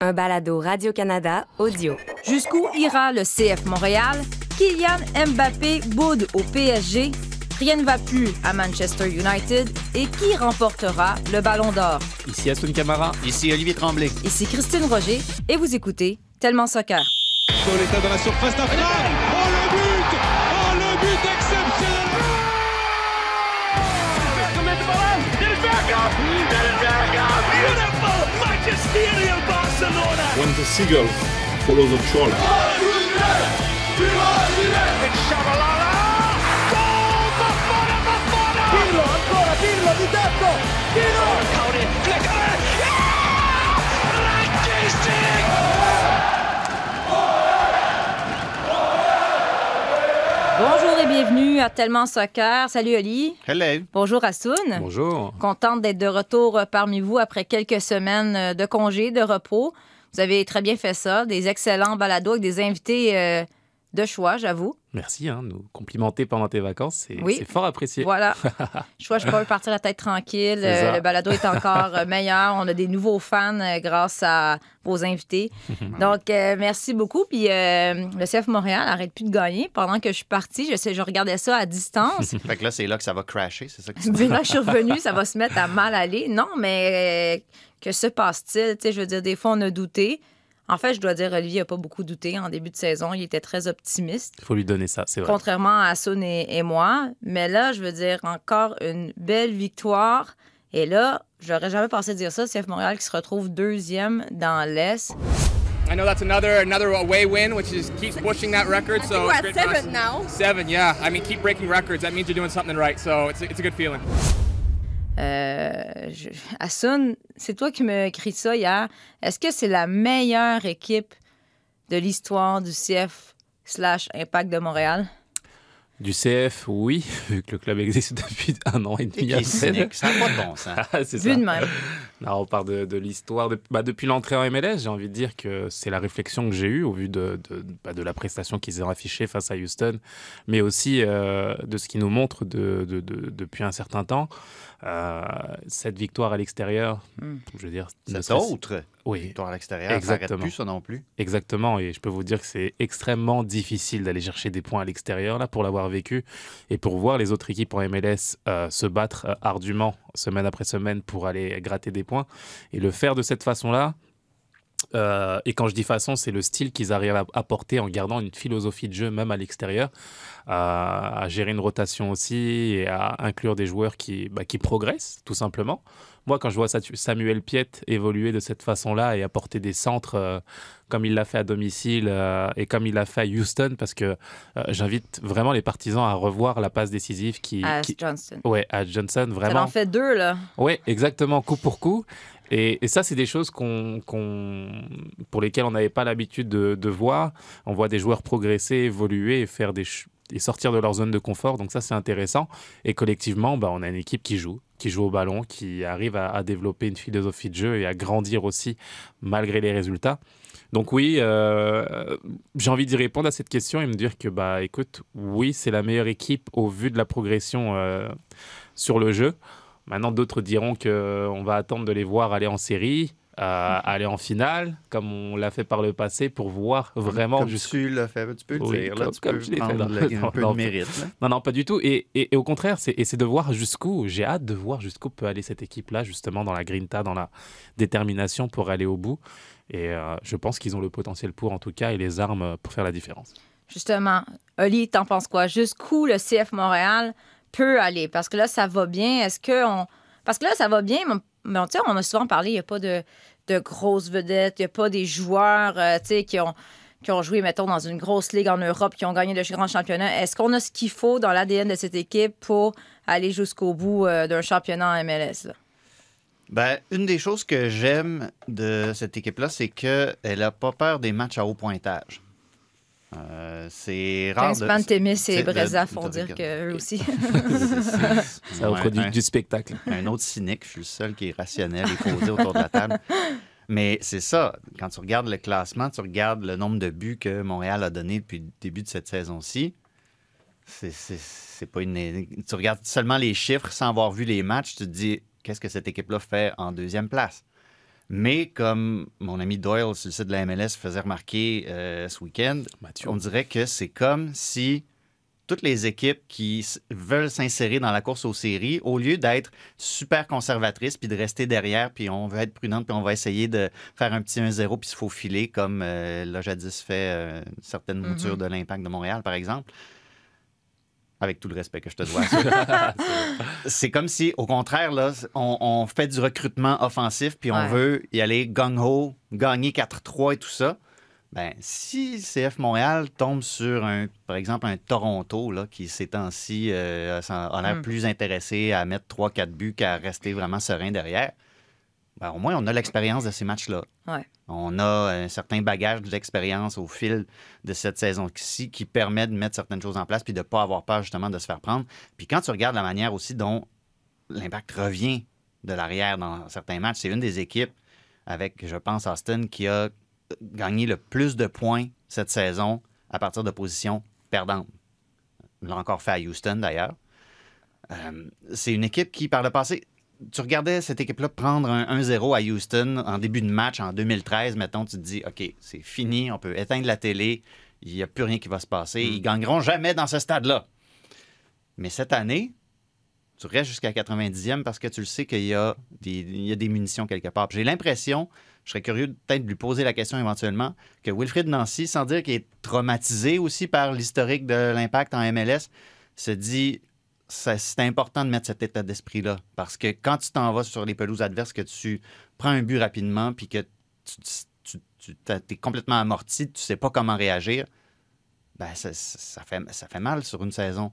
un balado Radio-Canada audio. Jusqu'où ira le CF Montréal? Kylian Mbappé boude au PSG? Rien ne va plus à Manchester United et qui remportera le Ballon d'Or? Ici Aston Camara. Ici Olivier Tremblay. Ici Christine Roger et vous écoutez Tellement Soccer. Pauletta dans la surface d'affaire. Oh le but Oh le but exceptionnel Barcelona When the seagull follows the trawler. It's Shabalala Goal Bafana Bafana Pirlo ancora Pirlo di tetto Pirlo Cody flicker bienvenue à Tellement Soccer. Salut Oli. Hello. Bonjour Assoun. Bonjour. Contente d'être de retour parmi vous après quelques semaines de congé, de repos. Vous avez très bien fait ça. Des excellents balados avec des invités euh, de choix, j'avoue. Merci, hein, nous complimenter pendant tes vacances, c'est Oui. c'est fort apprécié. Voilà. Choix, je peux partir la tête tranquille. Euh, le balado est encore meilleur. On a des nouveaux fans euh, grâce à vos invités. Donc, euh, merci beaucoup. Puis, euh, le CF Montréal n'arrête plus de gagner. Pendant que je suis partie, je, sais, je regardais ça à distance. Fait que là, c'est là que ça va crasher, c'est ça que tu Puis là, je suis revenue, ça va se mettre à mal aller. Non, mais euh, que se passe-t-il? Tu sais, je veux dire, des fois, on a douté. En fait, je dois dire, Olivier n'a pas beaucoup douté en début de saison. Il était très optimiste, Il faut lui donner ça, c'est vrai. contrairement à Sun et, et moi. Mais là, je veux dire, encore une belle victoire. Et là, j'aurais jamais pensé dire ça. CF Montréal qui se retrouve deuxième dans l'Est. I know that's another another away win, which is keeps pushing that record. So we're at seven now. Seven, yeah. I mean, keep breaking records. That means you're doing something right. So it's a, it's a good feeling. Euh, je- c'est toi qui m'as écrit ça hier. Est-ce que c'est la meilleure équipe de l'histoire du CF slash Impact de Montréal? Du CF, oui, vu que le club existe depuis un an et Et demi est cynique, ça n'a pas de bon sens. peine. c'est Vu ça. de même. Non, on part de, de l'histoire. de- bah, depuis l'entrée en MLS, j'ai envie de dire que c'est la réflexion que j'ai eue au vu de, de, bah, de la prestation qu'ils ont affichée face à Houston, mais aussi euh, de ce qu'ils nous montrent de, de- de- depuis un certain temps. Euh, cette victoire à l'extérieur, Hmm. je veux dire... serait-ce- autre. Oui, Victoire à l'extérieur, ça Exactement. n'arrête plus ça non plus. Exactement, et je peux vous dire que c'est extrêmement difficile d'aller chercher des points à l'extérieur, là, pour l'avoir vécu, et pour voir les autres équipes en MLS euh, se battre euh, ardument, semaine après semaine, pour aller gratter des points, et le faire de cette façon-là. Euh, et quand je dis façon, c'est le style qu'ils arrivent à apporter en gardant une philosophie de jeu, même à l'extérieur, à, à gérer une rotation aussi et à inclure des joueurs qui, bah, qui progressent, tout simplement. Moi, quand je vois Samuel Piet évoluer de cette façon-là et apporter des centres euh, comme il l'a fait à domicile euh, et comme il l'a fait à Houston, parce que euh, j'invite vraiment les partisans à revoir la passe décisive qui, À qui- Johnston. ouais, à Johnson, Ça vraiment. en fait deux, là. Oui, exactement, coup pour coup. Et, ça, c'est des choses qu'on, pour lesquelles on n'avait pas l'habitude de, voir. On voit des joueurs progresser, évoluer et faire des et sortir de leur zone de confort. Donc ça, c'est intéressant. Et collectivement, bah, on a une équipe qui joue, qui joue au ballon, qui arrive à, à développer une philosophie de jeu et à grandir aussi malgré les résultats. Donc oui, euh, j'ai envie d'y répondre à cette question et me dire que bah écoute, oui, c'est la meilleure équipe au vu de la progression euh, sur le jeu. Maintenant, d'autres diront qu'on va attendre de les voir aller en série, euh, aller en finale, comme on l'a fait par le passé, pour voir vraiment Comme jusqu'où tu l'as fait, tu peux le Oui, dire. Là, comme- tu comme peux je l'ai fait le- un peu dans- de mérite. là. Non, non, pas du tout. Et, et- et au contraire, c'est et c'est de voir jusqu'où, j'ai hâte de voir jusqu'où peut aller cette équipe-là, justement, dans la grinta, dans la détermination pour aller au bout. Et euh, je pense qu'ils ont le potentiel pour, en tout cas, et les armes pour faire la différence. Justement, Oli, t'en penses quoi? Jusqu'où le CF Montréal peut aller? Parce que là, ça va bien. Est-ce que on... Parce que là, ça va bien, mais, sais, on a souvent parlé, il n'y a pas de, grosses vedettes, il n'y a pas des joueurs euh, qui ont, joué, mettons, dans une grosse ligue en Europe, qui ont gagné de grands championnats. Est-ce qu'on a ce qu'il faut dans l'ADN de cette équipe pour aller jusqu'au bout euh, d'un championnat en MLS? là? Ben, une des choses que j'aime de cette équipe-là, c'est qu'elle n'a pas peur des matchs à haut pointage. Euh, c'est rare. Pantémis c'est et Breza de- font dire qu'eux aussi. Ça Ouais, produit un- du spectacle. un autre cynique, je suis le seul qui est rationnel et posé autour de la table. Mais c'est ça, quand tu regardes le classement, tu regardes le nombre de buts que Montréal a donné depuis le début de cette saison-ci. C'est, c'est, c'est pas une. Tu regardes seulement les chiffres sans avoir vu les matchs, tu te dis qu'est-ce que cette équipe-là fait en deuxième place? Mais comme mon ami Doyle sur le site de la MLS faisait remarquer euh, ce week-end, Mathieu. on dirait que c'est comme si toutes les équipes qui veulent s'insérer dans la course aux séries, au lieu d'être super conservatrices puis de rester derrière, puis on veut être prudente, puis on va essayer de faire un petit 1-0 puis se faufiler, comme euh, l'a jadis fait euh, certaines moutures de l'Impact de Montréal, par exemple. Avec tout le respect que je te dois. ça. c'est comme si, au contraire, là, on, on fait du recrutement offensif, puis on Ouais. veut y aller gung-ho, gagner 4-3 et tout ça. Ben, si CF Montréal tombe sur, un, par exemple, un Toronto là, qui, ces temps-ci, euh, a a l'air Mm. plus intéressé à mettre 3-4 buts qu'à rester vraiment serein derrière, ben, au moins, on a l'expérience de ces matchs-là. Ouais. On a un certain bagage d'expérience au fil de cette saison-ci qui permet de mettre certaines choses en place puis de ne pas avoir peur, justement, de se faire prendre. Puis quand tu regardes la manière aussi dont l'impact revient de l'arrière dans certains matchs, c'est une des équipes avec, je pense, Austin, qui a gagné le plus de points cette saison à partir de positions perdantes. Il l'a encore fait à Houston, d'ailleurs. Euh, c'est une équipe qui, par le passé, tu regardais cette équipe-là prendre un 1-0 à Houston en début de match en 2013, mettons, tu te dis, OK, c'est fini, on peut éteindre la télé, il n'y a plus rien qui va se passer, ils gagneront jamais dans ce stade-là. Mais cette année, tu restes jusqu'à 90e parce que tu le sais qu'il y, a des- il y a des munitions quelque part. J'ai l'impression, je serais curieux de peut-être de lui poser la question éventuellement, que Wilfried Nancy, sans dire qu'il est traumatisé aussi par l'historique de l'impact en MLS, se dit c'est important de mettre cet état d'esprit-là. Parce que quand tu t'en vas sur les pelouses adverses, que tu prends un but rapidement, puis que tu, tu, es complètement amorti, tu sais pas comment réagir, ben ça, ça fait, ça fait mal sur une saison.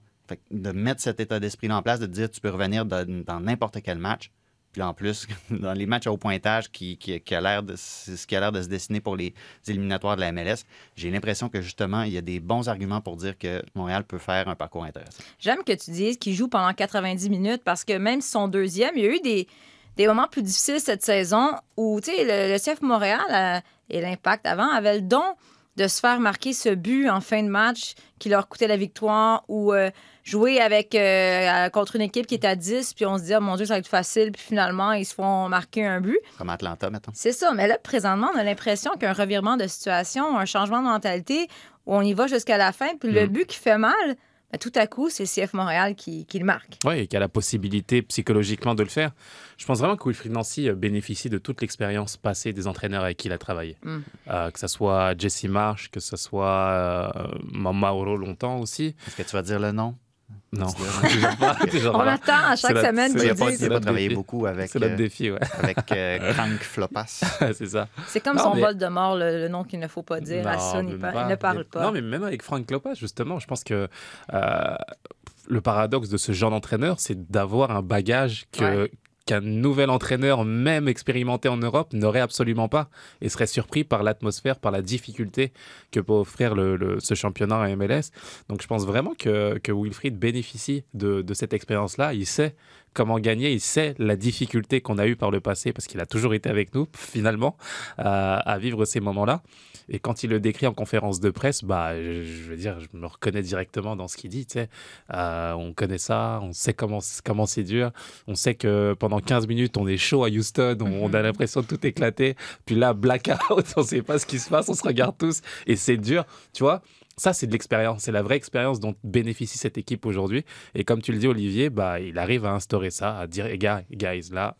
De mettre cet état d'esprit-là en place, de dire tu peux revenir dans n'importe quel match. Puis en plus, dans les matchs haut pointage qui, qui, qui a l'air de, c'est ce qui a l'air de se dessiner pour les éliminatoires de la MLS, j'ai l'impression que justement, il y a des bons arguments pour dire que Montréal peut faire un parcours intéressant. J'aime que tu dises qu'il joue pendant 90 minutes parce que même si son deuxième, il y a eu des, des moments plus difficiles cette saison où, tu sais, le, le CF Montréal euh, et l'Impact avant avaient le don de se faire marquer ce but en fin de match qui leur coûtait la victoire ou euh, jouer avec, euh, contre une équipe qui est à 10 puis on se dit, oh, mon Dieu, ça va être facile, puis finalement, ils se font marquer un but. Comme Atlanta, mettons. C'est ça, mais là, présentement, on a l'impression qu'un revirement de situation, un changement de mentalité, où on y va jusqu'à la fin, puis le Mm. but qui fait mal, tout à coup, c'est le CF Montréal qui, qui le marque. Oui, et qui a la possibilité psychologiquement de le faire. Je pense vraiment que Wilfried Nancy euh, bénéficie de toute l'expérience passée des entraîneurs avec qui il a travaillé. Mm. Euh, que ce soit Jesse Marsh, que ce soit euh, Mauro longtemps aussi. Est-ce que tu vas dire le nom? Non, toujours pas. à chaque la- semaine qu'ils Il n'a pas, travaillé défi. beaucoup avec, C'est notre euh, défi, ouais. avec euh, Frank Flopas. c'est ça. C'est comme Non, son mais- vol de mort, le, le nom qu'il ne faut pas dire. à Non, il, pas. ne parle pas. Non, mais même avec Frank Lopas, justement, je pense que euh, le paradoxe de ce genre d'entraîneur, c'est d'avoir un bagage que. Qu'un nouvel entraîneur, même expérimenté en Europe, n'aurait absolument pas et serait surpris par l'atmosphère, par la difficulté que peut offrir le, ce championnat à MLS. Donc je pense vraiment que, que Wilfried bénéficie de, de cette expérience-là. Il sait comment gagner, il sait la difficulté qu'on a eue par le passé parce qu'il a toujours été avec nous, finalement, à- à vivre ces moments-là. Et quand il le décrit en conférence de presse, bah, je, je veux dire, je me reconnais directement dans ce qu'il dit. Tu sais. Euh, on connaît ça, on sait comment comment c'est dur. On sait que pendant 15 minutes, on est chaud à Houston, on, on a l'impression de tout éclater. Puis là, blackout, on sait pas ce qui se passe, on se regarde tous et c'est dur. Tu vois, ça, c'est de l'expérience. C'est la vraie expérience dont bénéficie cette équipe aujourd'hui. Et comme tu le dis, Olivier, bah, il arrive à instaurer ça, à dire, gars, guys, là,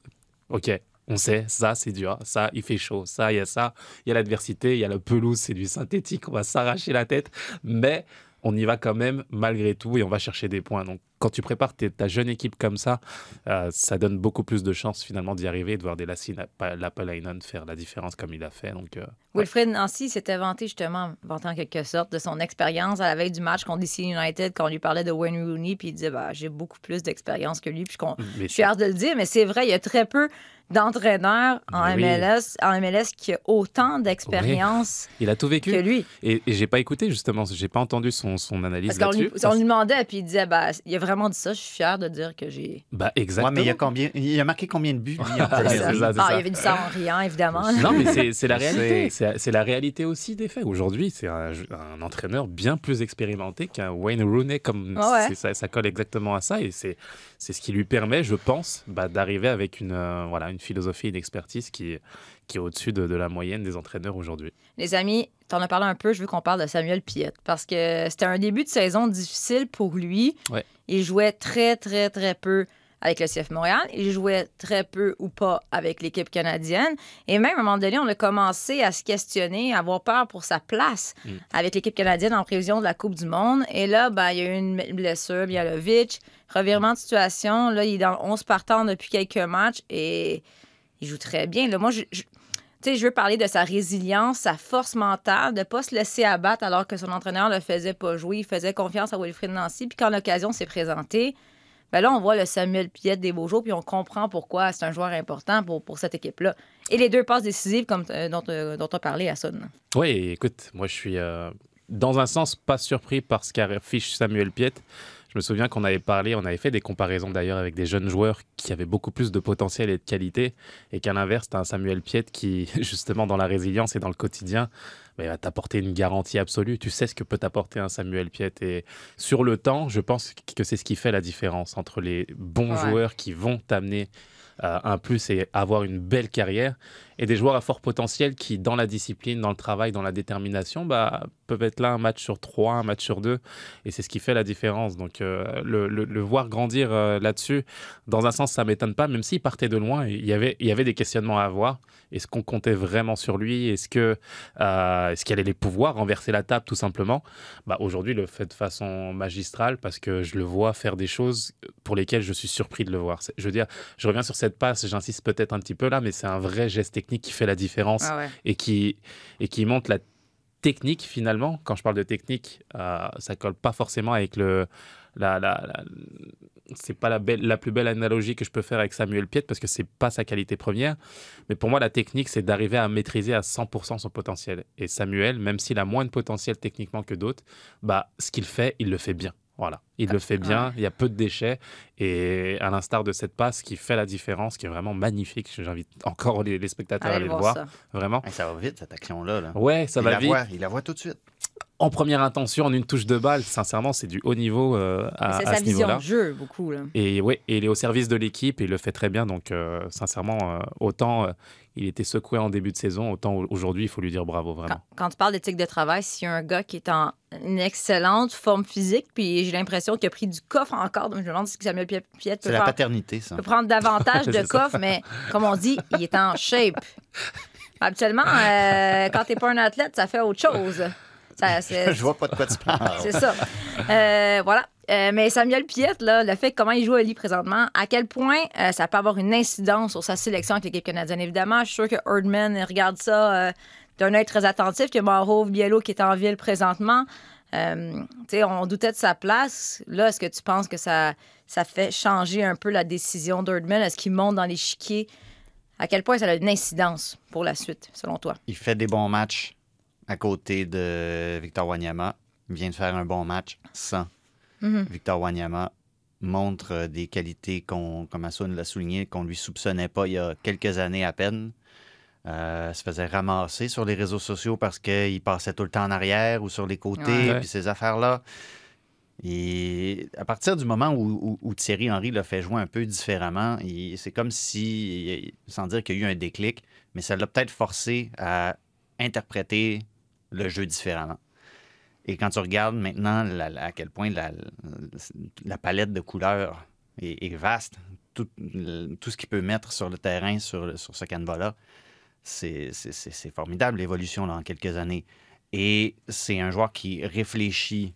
OK, on sait, ça, c'est dur. Ça, il fait chaud. Ça, il y a ça. Il y a l'adversité. Il y a la pelouse, c'est du synthétique. On va s'arracher la tête. Mais on y va quand même malgré tout et on va chercher des points. Donc, quand tu prépares ta jeune équipe comme ça, euh, ça donne beaucoup plus de chances finalement d'y arriver et de voir des Lapalainen faire la différence comme il a fait. Donc, euh, Wilfred Nancy s'était vanté justement, vanté en quelque sorte, de son expérience à la veille du match contre DC United quand on lui parlait de Wayne Rooney, puis il disait bah, j'ai beaucoup plus d'expérience que lui, puis je suis fière de le dire, mais c'est vrai, il y a très peu d'entraîneurs en Oui. MLS, en MLS qui a autant d'expérience il a tout vécu. que lui. Et, et j'ai pas écouté justement, j'ai pas entendu son, son analyse Parce qu'on lui, là-dessus. on lui demandait, puis il disait bah, il a vraiment dit ça, je suis fière de dire que j'ai. Bah, Ouais, exactement. mais il a, combien, il a marqué combien de buts, ligue? c'est Ah, ça. il y avait dit ça en riant, évidemment. Non, mais c'est- c'est la réalité. C'est c'est la réalité aussi des faits. Aujourd'hui, c'est un, un entraîneur bien plus expérimenté qu'un Wayne Rooney. Comme Ah ouais. c'est- ça, ça colle exactement à ça. Et c'est c'est ce qui lui permet, je pense, bah, d'arriver avec une, euh, voilà, une philosophie, une expertise qui, qui est au-dessus de, de la moyenne des entraîneurs aujourd'hui. Les amis, t'en as parlé un peu, je veux qu'on parle de Samuel Piette parce que c'était un début de saison difficile pour lui. Ouais. Il jouait très, très, très peu avec le CF Montréal. Il jouait très peu ou pas avec l'équipe canadienne. Et même à un moment donné, on a commencé à se questionner, à avoir peur pour sa place Mm. avec l'équipe canadienne en prévision de la Coupe du Monde. Et là, ben, il y a eu une blessure, Bialovic, revirement de situation. Là, il est dans le 11 partant depuis quelques matchs et il joue très bien. Là, moi, je, je- je veux parler de sa résilience, sa force mentale, de ne pas se laisser abattre alors que son entraîneur ne le faisait pas jouer. Il faisait confiance à Wilfried Nancy. Puis quand l'occasion s'est présentée, ben là, on voit le Samuel Piette des beaux jours, puis on comprend pourquoi c'est un joueur important pour, pour cette équipe-là. Et les deux passes décisives comme, euh, dont, euh, dont on parlait à. Oui, écoute, moi je suis euh, dans un sens pas surpris par ce qu'affiche Samuel Piette. Je me souviens qu'on avait parlé, on avait fait des comparaisons d'ailleurs avec des jeunes joueurs qui avaient beaucoup plus de potentiel et de qualité, et qu'à l'inverse, as un Samuel Piette qui, justement, dans la résilience et dans le quotidien, bah, il va t'apporter une garantie absolue. Tu sais ce que peut t'apporter un Samuel Piette. Et sur le temps, je pense que c'est ce qui fait la différence entre les bons Ouais. joueurs qui vont t'amener euh, un plus et avoir une belle carrière, et des joueurs à fort potentiel qui, dans la discipline, dans le travail, dans la détermination, bah, peuvent être là un match sur trois, un match sur deux. Et c'est ce qui fait la différence. Donc, euh, le, voir grandir euh, là-dessus, dans un sens, ça m'étonne pas, même s'il partait de loin, il y avait, il y avait des questionnements à avoir. Est-ce qu'on comptait vraiment sur lui? Est-ce que euh, est-ce qu'il allait les pouvoir renverser la table, tout simplement? Bah, Aujourd'hui, le fait de façon magistrale parce que je le vois faire des choses pour lesquelles je suis surpris de le voir. Je veux dire, je reviens sur cette passe, j'insiste peut-être un petit peu là, mais c'est un vrai geste technique qui fait la différence Ah ouais. et qui, et qui montre la technique finalement. Quand je parle de technique, euh, ça colle pas forcément avec le. La, la, la- c'est pas la, belle, la plus belle analogie que je peux faire avec Samuel Piette parce que c'est pas sa qualité première. Mais pour moi, la technique, c'est d'arriver à maîtriser à 100% son potentiel. Et Samuel, même s'il a moins de potentiel techniquement que d'autres, bah, ce qu'il fait, il le fait bien. Voilà, il le fait bien, il y a peu de déchets et à l'instar de cette passe qui fait la différence, qui est vraiment magnifique, j'invite encore les, les spectateurs à aller le le voir, ça. vraiment. Hey, ça va vite, cette action-là. Là. Ouais, ça il, va la vite. voit, il la voit tout de suite. En première intention, en une touche de balle, sincèrement, c'est du haut niveau euh, à, C'est à sa ce vision niveau-là. de jeu, beaucoup. Là. Et ouais, et il est au service de l'équipe et il le fait très bien. Donc, euh, sincèrement, euh, autant euh, il était secoué en début de saison, autant au- aujourd'hui, il faut lui dire bravo, vraiment. quand tu parles d'éthique de travail, s'il y a un gars qui est en une excellente forme physique, puis j'ai l'impression qu'il a pris du coffre encore, donc je me demande si Samuel Pi- Piette peut, C'est la faire- paternité, ça. peut prendre davantage de ça. coffre, mais comme on dit, il est en shape. Habituellement, euh, quand t'es pas un athlète, ça fait autre chose. Ça, Je vois pas de quoi tu parles. c'est ça. Euh, voilà. Euh, mais Samuel Piette, là, le fait comment il joue à Lee présentement, à quel point euh, ça peut avoir une incidence sur sa sélection avec l'équipe canadienne. Évidemment, je suis sûr que Erdman regarde ça euh, d'un œil très attentif, que Mauro Biello qui est en ville présentement. On doutait de sa place. Là, est-ce que tu penses que ça, fait changer un peu la décision d'Erdman? Est-ce qu'il monte dans l'échiquier? À quel point ça a une incidence pour la suite, selon toi? Il fait des bons matchs à côté de Victor Wanyama. Il vient de faire un bon match sans. Mhm. Victor Wanyama montre euh, des qualités, qu'on, comme Assoun l'a souligné, qu'on ne lui soupçonnait pas il y a quelques années à peine. Euh, se faisait ramasser sur les réseaux sociaux parce qu'il passait tout le temps en arrière ou sur les côtés, Ouais. puis ces affaires-là. Et à partir du moment où, où- où Thierry Henry l'a fait jouer un peu différemment, c'est comme si, sans dire qu'il y a eu un déclic, mais ça l'a peut-être forcé à interpréter le jeu différemment. Et quand tu regardes maintenant à quel point la, palette de couleurs est, vaste, tout, ce qu'il peut mettre sur le terrain, sur, ce canevas-là, c'est formidable l'évolution en quelques années. Et c'est un joueur qui réfléchit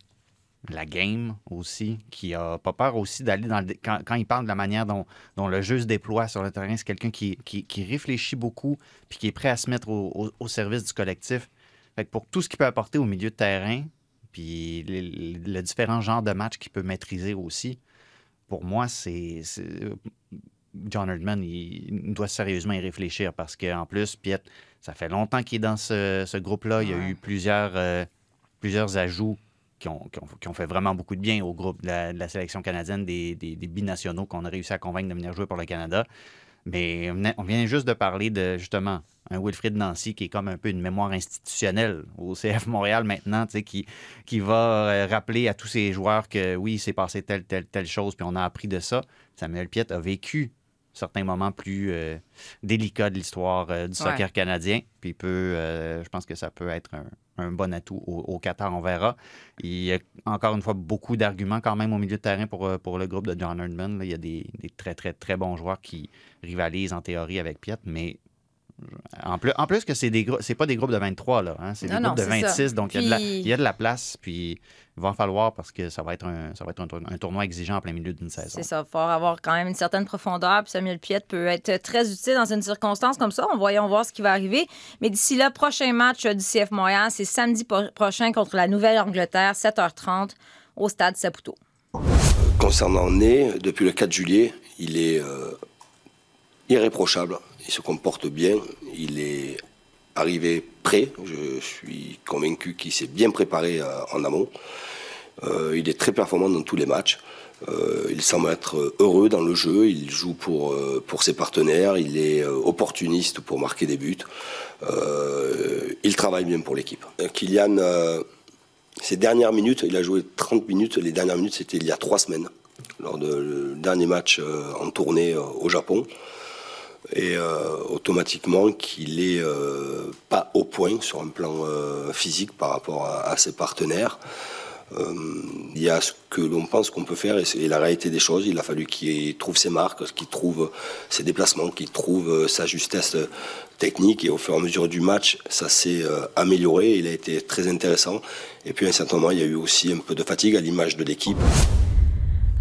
la game aussi, qui a pas peur aussi d'aller dans le... Quand, il parle de la manière dont, le jeu se déploie sur le terrain, c'est quelqu'un qui, réfléchit beaucoup puis qui est prêt à se mettre au, au- au service du collectif. Fait que pour tout ce qu'il peut apporter au milieu de terrain, puis les différents genres de matchs qu'il peut maîtriser aussi, pour moi, c'est... John Herdman, il, doit sérieusement y réfléchir parce qu'en plus, Piet, ça fait longtemps qu'il est dans ce, ce groupe-là. Il y a eu plusieurs, euh, plusieurs ajouts qui ont, qui, ont, qui ont fait vraiment beaucoup de bien au groupe de la, de la sélection canadienne, des, des, des binationaux qu'on a réussi à convaincre de venir jouer pour le Canada. Mais on vient juste de parler de, justement, un Wilfrid Nancy qui est comme un peu une mémoire institutionnelle au CF Montréal maintenant, tu sais, qui, qui va euh, rappeler à tous ces joueurs que oui, il s'est passé telle, telle, telle chose, puis on a appris de ça. Samuel Piette a vécu certains moments plus euh, délicats de l'histoire euh, du soccer Ouais. canadien. Puis peut, euh, je pense que ça peut être un, un bon atout au, Qatar, on verra. Il y a encore une fois beaucoup d'arguments quand même au milieu de terrain pour, euh, pour le groupe de John Herdman. là. Il y a des, des très, très, très bons joueurs qui rivalisent en théorie avec Piet, mais en plus, en plus que c'est des c'est pas des groupes de 23, là. hein, c'est des Non, non, groupes de c'est ça. 26, donc il y, a de la, Puis- il y a de la place, puis il va en falloir parce que ça va être un, ça va être un, tour- un tournoi exigeant en plein milieu d'une saison. C'est ça, il faut avoir quand même une certaine profondeur. Puis Samuel Piette peut être très utile dans une circonstance comme ça. On voyons voir ce qui va arriver. Mais d'ici là, prochain match euh, du CF Montréal, c'est samedi prochain contre la Nouvelle-Angleterre, 7h30, au stade Saputo. Concernant Ney, depuis le 4 juillet, il est euh, irréprochable. Il se comporte bien. Il est arrivé prêt. Je suis convaincu qu'il s'est bien préparé euh, en amont. Euh, il est très performant dans tous les matchs. Euh, il semble être heureux dans le jeu. Il joue pour, pour ses partenaires. Il est opportuniste pour marquer des buts. Il travaille bien pour l'équipe. Kylian, ces dernières minutes, il a joué 30 minutes. Les dernières minutes, c'était il y a trois semaines, lors du dernier match en tournée au Japon. Et euh, automatiquement qu'il est euh, pas au point sur un plan euh, physique par rapport à, ses partenaires. Il y a ce que l'on pense qu'on peut faire et, et la réalité des choses. Il a fallu qu'il trouve ses marques, qu'il trouve ses déplacements, qu'il trouve sa justesse technique. Et au fur et à mesure du match, ça s'est amélioré. Il a été très intéressant. Et puis à un certain moment, il y a eu aussi un peu de fatigue à l'image de l'équipe.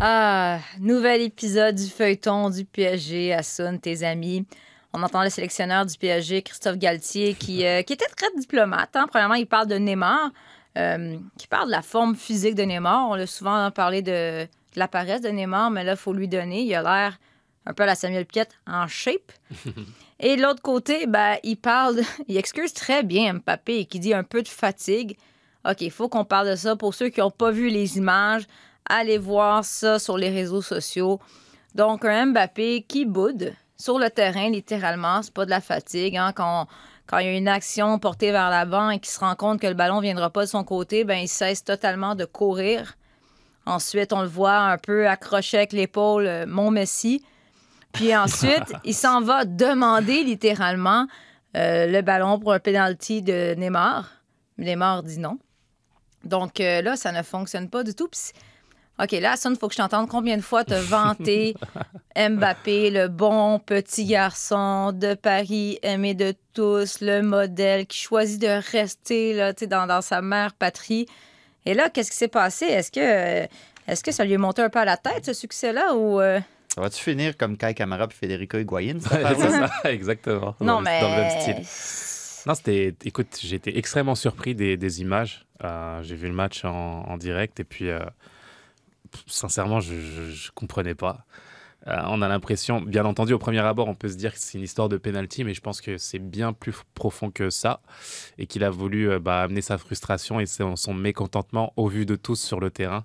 Ah, nouvel épisode du feuilleton du PSG, Assun, tes amis. On entend le sélectionneur du PSG, Christophe Galtier, qui, euh, qui était très diplomate. hein. Premièrement, il parle de Neymar, euh, qui parle de la forme physique de Neymar. On l'a souvent parlé de, de la paresse de Neymar, mais là, il faut lui donner. Il a l'air un peu à la Samuel Piette en shape. Et de l'autre côté, ben, il parle, il excuse très bien Mbappé, qui dit un peu de fatigue. OK, il faut qu'on parle de ça. Pour ceux qui n'ont pas vu les images, allez voir ça sur les réseaux sociaux. Donc, un Mbappé qui boude sur le terrain, littéralement. C'est pas de la fatigue. hein. Quand, quand il y a une action portée vers l'avant et qu'il se rend compte que le ballon ne viendra pas de son côté, ben, il cesse totalement de courir. Ensuite, on le voit un peu accroché avec l'épaule, euh, mon Messi. Puis ensuite, il s'en va demander littéralement euh, le ballon pour un penalty de Neymar. Neymar dit non. Donc euh, là, ça ne fonctionne pas du tout. Puis OK, là, ça, il faut que je t'entende combien de fois te vanter Mbappé, le bon petit garçon de Paris, aimé de tous, le modèle qui choisit de rester là, tu sais, dans, dans sa mère patrie? Et là, qu'est-ce qui s'est passé? Est-ce que, euh, est-ce que ça lui est monté un peu à la tête, ce succès-là? Ou, euh, Ça va-tu finir comme Kai Kamara et Federico c'est ça, exactement. Non, dans, mais. dans le même style. Non, c'était. Écoute, j'ai été extrêmement surpris des, des images. Euh, j'ai vu le match en, en direct et puis, euh, sincèrement, je, je comprenais pas. Euh, on a l'impression, bien entendu, au premier abord, on peut se dire que c'est une histoire de penalty, mais je pense que c'est bien plus profond que ça et qu'il a voulu euh, bah, amener sa frustration et son, son mécontentement au vu de tous sur le terrain.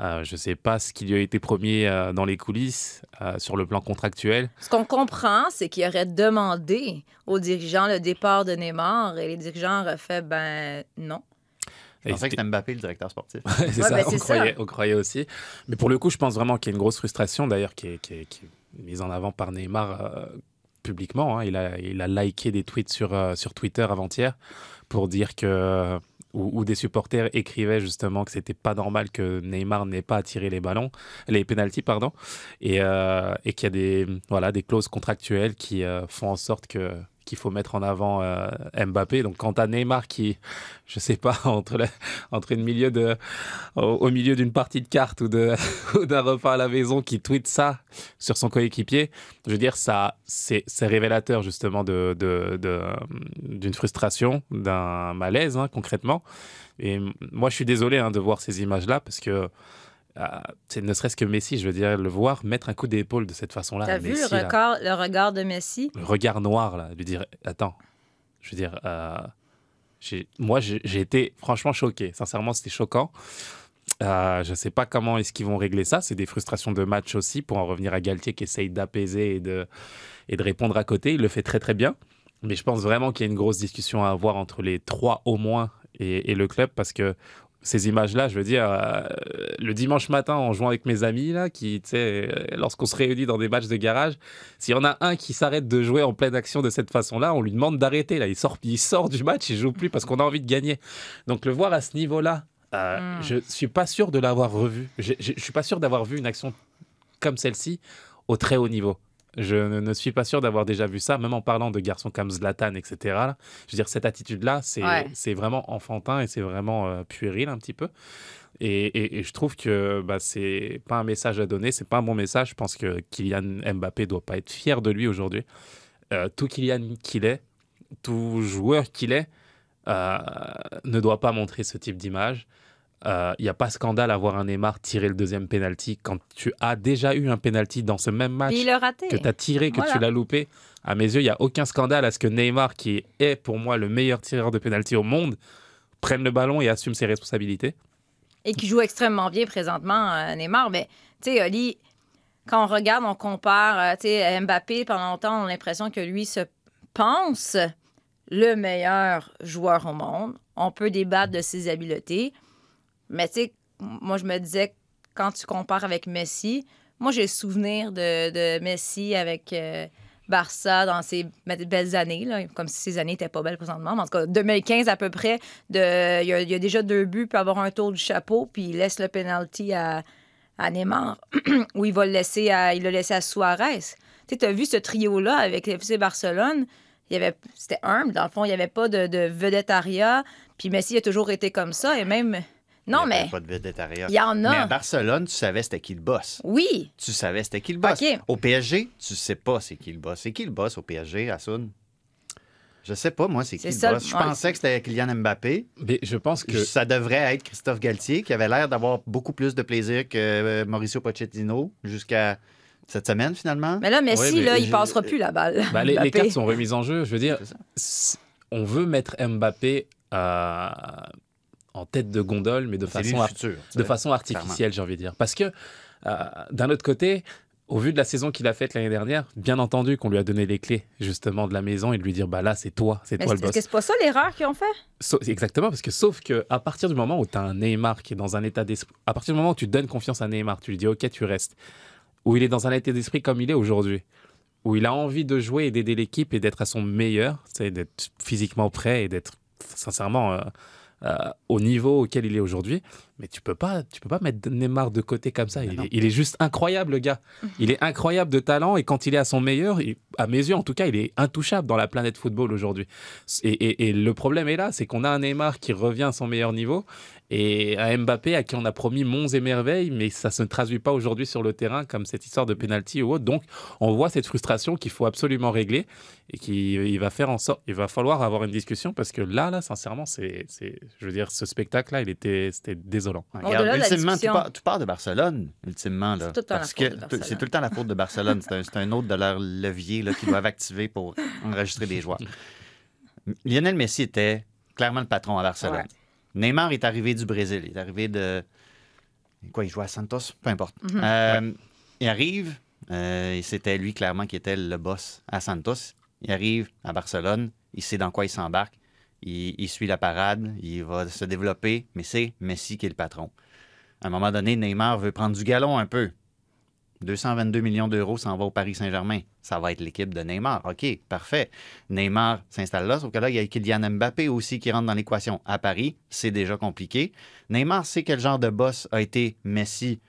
Euh, je ne sais pas ce qui lui a été promis dans les coulisses sur le plan contractuel. Ce qu'on comprend, c'est qu'il aurait demandé aux dirigeants le départ de Neymar et les dirigeants auraient fait ben non. Je pensais que c'était Mbappé le directeur sportif. Ouais, c'est Ouais, ça, ben, on, ça. croyait, on croyait aussi. Mais pour le coup, je pense vraiment qu'il y a une grosse frustration, d'ailleurs, qui est, qui est- qui est mise en avant par Neymar euh, publiquement. hein. Il, a, il a liké des tweets sur, euh, sur Twitter avant-hier pour dire que. Où, où des supporters écrivaient justement que c'était pas normal que Neymar n'ait pas attiré les ballons, les pénalties, pardon, et, euh, et qu'il y a des, voilà, des clauses contractuelles qui euh, font en sorte que qu'il faut mettre en avant euh, Mbappé. Donc, quant à Neymar qui, je sais pas, entre, le- entre une milieu de, au, milieu d'une partie de cartes ou de- ou d'un repas à la maison qui tweet ça sur son coéquipier, je veux dire, ça, c'est révélateur justement de, de- d'une frustration, d'un malaise hein, concrètement. Et moi, je suis désolé hein, de voir ces images-là parce que c'est ne serait-ce que Messi, je veux dire, le voir mettre un coup d'épaule de cette façon-là. T'as vu le Messi, regard, le regard de Messi? le regard noir, là, lui dire Attends, je veux dire, euh, moi, j'ai j'ai été franchement choqué. Sincèrement, c'était choquant. Euh, je ne sais pas comment est-ce qu'ils vont régler ça. C'est des frustrations de match aussi, pour en revenir à Galtier qui essaye d'apaiser et de, et de répondre à côté. Il le fait très très bien. Mais je pense vraiment qu'il y a une grosse discussion à avoir entre les trois au moins et, et le club parce que ces images-là, je veux dire, euh, le dimanche matin en jouant avec mes amis, là, qui, tu sais, euh, lorsqu'on se réunit dans des matchs de garage, s'il y en a un qui s'arrête de jouer en pleine action de cette façon-là, on lui demande d'arrêter. Là, il sort, il sort du match, il joue plus parce qu'on a envie de gagner. Donc le voir à ce niveau-là, euh, Mm. je suis pas sûr de l'avoir revu. Je, je, je suis pas sûr d'avoir vu une action comme celle-ci au très haut niveau. Je ne, ne suis pas sûr d'avoir déjà vu ça, même en parlant de garçons comme Zlatan, etc. là. Je veux dire, cette attitude-là, c'est Ouais. vraiment enfantin et c'est vraiment euh, puéril un petit peu. Et, et- et je trouve que bah, c'est pas un message à donner, c'est pas un bon message. Je pense que Kylian Mbappé doit pas être fier de lui aujourd'hui. Euh, tout Kylian qu'il est, tout joueur qu'il est, euh, ne doit pas montrer ce type d'image. Il n'y a pas scandale à voir un Neymar tirer le deuxième penalty quand tu as déjà eu un penalty dans ce même match il raté. que tu as tiré, que Voilà. tu l'as loupé. À mes yeux, il n'y a aucun scandale à ce que Neymar, qui est pour moi le meilleur tireur de penalty au monde, prenne le ballon et assume ses responsabilités. Et qui joue extrêmement bien présentement, euh, Neymar. Mais, tu sais, Oli, quand on regarde, on compare, euh, tu sais, Mbappé, pendant longtemps, on a l'impression que lui se pense le meilleur joueur au monde. On peut débattre de ses habiletés. Mais, tu sais, moi, je me disais, quand tu compares avec Messi, moi, j'ai souvenir de, de Messi avec euh, Barça dans ses be- belles années, là, comme si ces années n'étaient pas belles présentement. Mais en tout cas, 2015 à peu près, de, il, y a, il a déjà deux buts, peut avoir un tour du chapeau, puis il laisse le penalty à, à Neymar, où il va le laisser à, il l'a laissé à Suarez. Tu as vu ce trio-là avec le FC Barcelone, il y avait, c'était humble, dans le fond, il n'y avait pas de, de vedettariat, puis Messi a toujours été comme ça, et même... Non, mais Pas de il y en Mais à a. Barcelone, tu savais c'était qui le boss. Oui, Tu savais c'était qui le boss. OK. Au PSG, tu sais pas c'est qui le boss. C'est qui le boss au PSG, Assoun? Je sais pas, moi, c'est qui le boss. Je ouais. pensais que c'était Kylian Mbappé. Mais je pense que Ça devrait être Christophe Galtier, qui avait l'air d'avoir beaucoup plus de plaisir que euh, Mauricio Pochettino jusqu'à cette semaine, finalement. mais là, Messi, Ouais, mais là, il passera plus la balle. bah, les, cartes sont remises en jeu. Je veux dire, on veut mettre Mbappé euh, en tête de gondole, mais de façon ar- futur. de façon artificielle, j'ai envie de dire. Parce que, euh, d'un autre côté, au vu de la saison qu'il a faite l'année dernière, bien entendu qu'on lui a donné les clés, justement, de la maison et de lui dire, bah là, c'est toi, c'est toi le c'est- boss. est-ce que c'est pas ça l'erreur qu'ils ont fait? Exactement, parce que sauf que à partir du moment où tu as un Neymar qui est dans un état d'esprit, à partir du moment où tu donnes confiance à Neymar, tu lui dis, OK, tu restes, où il est dans un état d'esprit comme il est aujourd'hui, où il a envie de jouer et d'aider l'équipe et d'être à son meilleur, c'est d'être physiquement prêt et d'être sincèrement euh, euh, au niveau auquel il est aujourd'hui. Mais tu peux pas, tu peux pas mettre Neymar de côté comme ça. Il non. est, il est juste incroyable, le gars. Il est incroyable de talent et quand il est à son meilleur, il- à mes yeux en tout cas, il est intouchable dans la planète football aujourd'hui. Et, et- et le problème est là, c'est qu'on a un Neymar qui revient à son meilleur niveau et un Mbappé à qui on a promis monts et merveilles, mais ça se traduit pas aujourd'hui sur le terrain comme cette histoire de penalty ou autre. Donc, on voit cette frustration qu'il faut absolument régler et qu'il il va faire en sorte, il va falloir avoir une discussion parce que là, là, sincèrement, c'est, c'est- je veux dire, ce spectacle-là, il était, c'était désolant. Regarde, ultimement, tu pars de Barcelone, ultimement. Là, C'est tout le temps la parce faute que de Barcelone. c'est tout le temps la faute de Barcelone. C'est un, autre de leurs leviers là, qu'ils doivent activer pour enregistrer des joueurs. Lionel Messi était clairement le patron à Barcelone. Ouais. Neymar est arrivé du Brésil. Il est arrivé de. Quoi, il jouait à Santos? Peu importe. Mhm. Euh, Il arrive, euh, et c'était lui clairement qui était le boss à Santos. Il arrive à Barcelone, il sait dans quoi il s'embarque, il, il suit la parade, il va se développer, mais c'est Messi qui est le patron. À un moment donné, Neymar veut prendre du galon un peu. 222 millions d'euros s'en va au Paris Saint-Germain. Ça va être l'équipe de Neymar. OK, parfait. Neymar s'installe là, sauf que là, il y a Kylian Mbappé aussi qui rentre dans l'équation. À Paris, c'est déjà compliqué. Neymar sait quel genre de boss a été Messi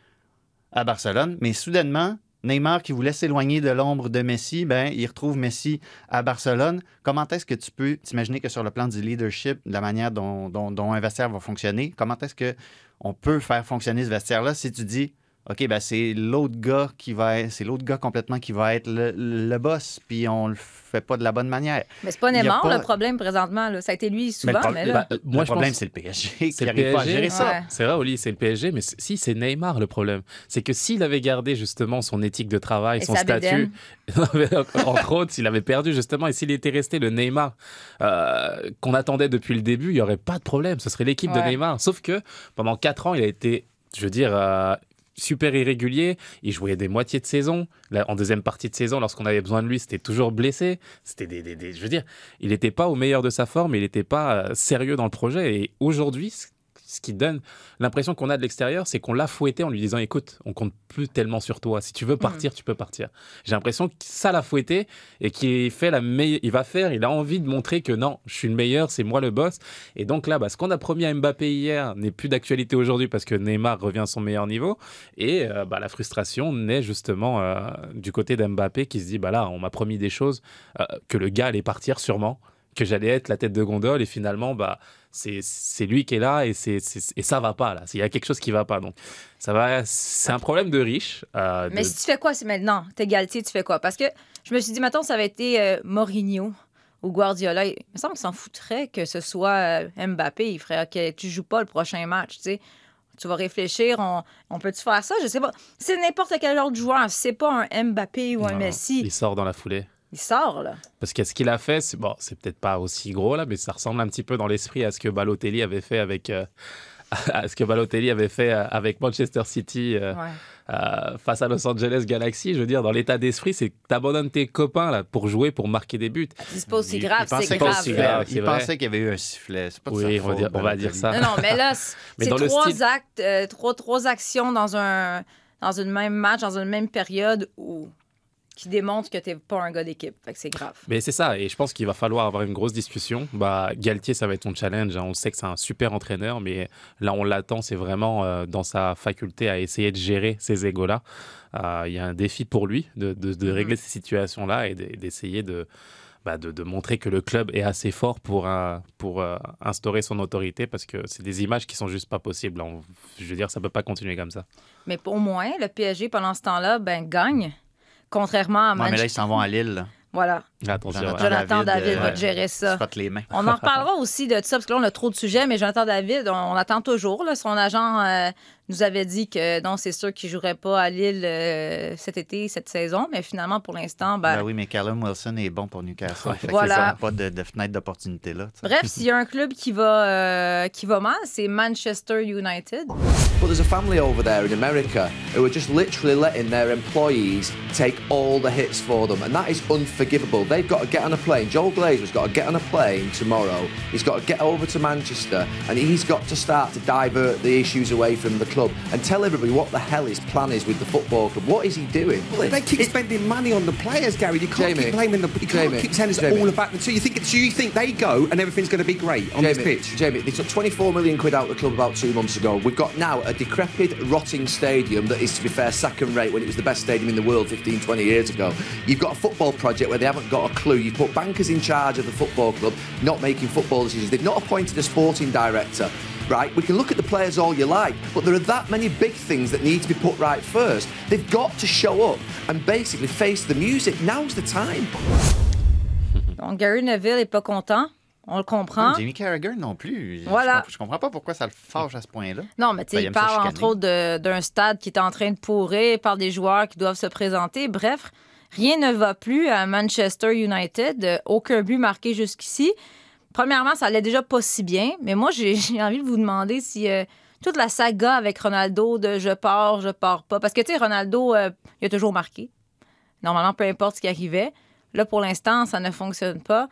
à Barcelone, mais soudainement, Neymar qui voulait s'éloigner de l'ombre de Messi, ben, il retrouve Messi à Barcelone. Comment est-ce que tu peux t'imaginer que sur le plan du leadership, de la manière dont, dont- un vestiaire va fonctionner, comment est-ce que on peut faire fonctionner ce vestiaire-là si tu dis OK, ben c'est l'autre gars qui va être, c'est l'autre gars complètement qui va être le, le boss, puis on le fait pas de la bonne manière. Mais c'est pas Neymar pas- le problème présentement. Là. Ça a été lui souvent, pro- mais là. Bah, moi, moi, le je problème, pense- c'est le PSG C'est qui le n'arrive pas à PSG. gérer ça. C'est vrai, Oli, c'est le PSG, mais si, c'est Neymar le problème. C'est que s'il avait gardé justement son éthique de travail, Et son statut, entre autres, s'il avait perdu justement, et s'il était resté le Neymar euh, qu'on attendait depuis le début, il n'y aurait pas de problème. Ce serait l'équipe de. Neymar. Sauf que pendant quatre ans, il a été, je veux dire, euh, super irrégulier. Il jouait des moitiés de saison. Là, en deuxième partie de saison, lorsqu'on avait besoin de lui, c'était toujours blessé. C'était des, je veux dire, il n'était pas au meilleur de sa forme, il n'était pas euh, sérieux dans le projet. Et aujourd'hui, ce qui donne l'impression qu'on a de l'extérieur, c'est qu'on l'a fouetté en lui disant écoute, on compte plus tellement sur toi. Si tu veux partir, tu peux partir. J'ai l'impression que ça l'a fouetté et qu'il fait la meilleure. Il va faire, il a envie de montrer que non, je suis le meilleur, c'est moi le boss. Et donc là, bah, ce qu'on a promis à Mbappé hier n'est plus d'actualité aujourd'hui parce que Neymar revient à son meilleur niveau. Et euh, bah, la frustration naît justement euh, du côté d'Mbappé qui se dit bah là, on m'a promis des choses, euh, que le gars allait partir sûrement que j'allais être la tête de gondole et finalement bah c'est lui qui est là et c'est et ça va pas là il y a quelque chose qui va pas donc ça va c'est un problème de riche euh, Mais si tu fais quoi c'est maintenant? T'es Galtier, tu fais quoi? Parce que je me suis dit, mettons, ça avait été euh, Mourinho ou Guardiola. Il me semble qu'il s'en foutrait que ce soit euh, Mbappé. Il ferait, OK, tu joues pas le prochain match, tu sais. Tu vas réfléchir, on, on peut-tu faire ça? Je sais pas. C'est n'importe quel autre joueur. C'est pas un Mbappé ou un Non, Messi. il sort dans la foulée Il sort, là. Parce que ce qu'il a fait, c'est bon, c'est peut-être pas aussi gros là, mais ça ressemble un petit peu dans l'esprit à ce que Balotelli avait fait avec euh, à ce que Balotelli avait fait euh, avec Manchester City euh, Ouais. euh, face à Los Angeles Galaxy. Je veux dire, dans l'état d'esprit, c'est que t'abandonnes tes copains là pour jouer, pour marquer des buts. C'est pas aussi Il- grave, il pensait c'est pas grave. aussi grave. Il pensait qu'il y avait eu un sifflet. C'est pas de Oui, on va faute, dire- on va dire Balotelli. ça. Non, non, mais là, c'est trois style- actes, euh, trois, trois actions dans un dans une même match, dans une même période où qui démontrent que t'es pas un gars d'équipe. Fait que c'est grave. Mais c'est ça, et je pense qu'il va falloir avoir une grosse discussion. Bah, Galtier, ça va être ton challenge. hein. On sait que c'est un super entraîneur, mais là, on l'attend, c'est vraiment euh, dans sa faculté à essayer de gérer ces égos-là. Euh, Il y a un défi pour lui de, de- de régler ces situations-là et de- d'essayer de, bah, de, de montrer que le club est assez fort pour, un- pour euh, instaurer son autorité, parce que c'est des images qui sont juste pas possibles. On- je veux dire, ça peut pas continuer comme ça. Mais au moins, le PSG, pendant ce temps-là, ben, gagne. Contrairement à Ouais, mais là, Manchester. ils s'en vont à Lille. là. Voilà. Attention. Jonathan ouais. Jonathan David, euh, va te gérer ça. les mains. On en reparlera aussi de ça, parce que là, on a trop de sujets, mais Jonathan David, on, on attend toujours. là. Son agent euh, nous avait dit que non, c'est sûr qu'il ne jouerait pas à Lille euh, cet été, cette saison, mais finalement, pour l'instant, ben, Ben oui, mais Callum Wilson est bon pour Newcastle. Que Voilà. Pas de, de fenêtre d'opportunité là. tu sais. Bref, s'il y a un club qui va, euh, qui va mal, c'est Manchester United. But there's a family over there in America who are just literally letting their employees take all the hits for them, and that is unforgivable. They've got to get on a plane. Joel Glazer's got to get on a plane tomorrow. He's got to get over to Manchester, and he's got to start to divert the issues away from the club and tell everybody what the hell his plan is with the football club. What is he doing? Well, they keep spending money on the players, Gary. You can't Jamie, keep blaming the. You can't Jamie, keep saying it's Jamie. all about them. So you think? So you think they go and everything's going to be great on this pitch? Jamie, they took 24 million quid out of the club about two months ago. We've got now a decrepit, rotting stadium that is, to be fair, second rate when it was the best stadium in the world 15, 20 years ago. You've got a football project where they haven't got a clue. You've put bankers in charge of the football club, not making football decisions. They've not appointed a sporting director. Right, we can look at the players all you like, but there are that many big things that need to be put right first. They've got to show up and basically face the music. Now's the time. Donc, Gary Neville n'est pas content. On le comprend. Jamie Carragher non plus. Je- Voilà. Je, comprends, je comprends pas pourquoi ça le fâche à ce point-là. Non, mais tu Ben, sais, il il parle entre autres de- d'un stade qui est en train de pourrir par des joueurs qui doivent se présenter. Bref, rien ne va plus à Manchester United. Euh, Aucun but marqué jusqu'ici. Premièrement, ça allait déjà pas si bien, mais moi, j'ai envie de vous demander si euh, toute la saga avec Ronaldo de je pars, je pars pas. Parce que, tu sais, Ronaldo, euh, il a toujours marqué. Normalement, peu importe ce qui arrivait. Là, pour l'instant, ça ne fonctionne pas.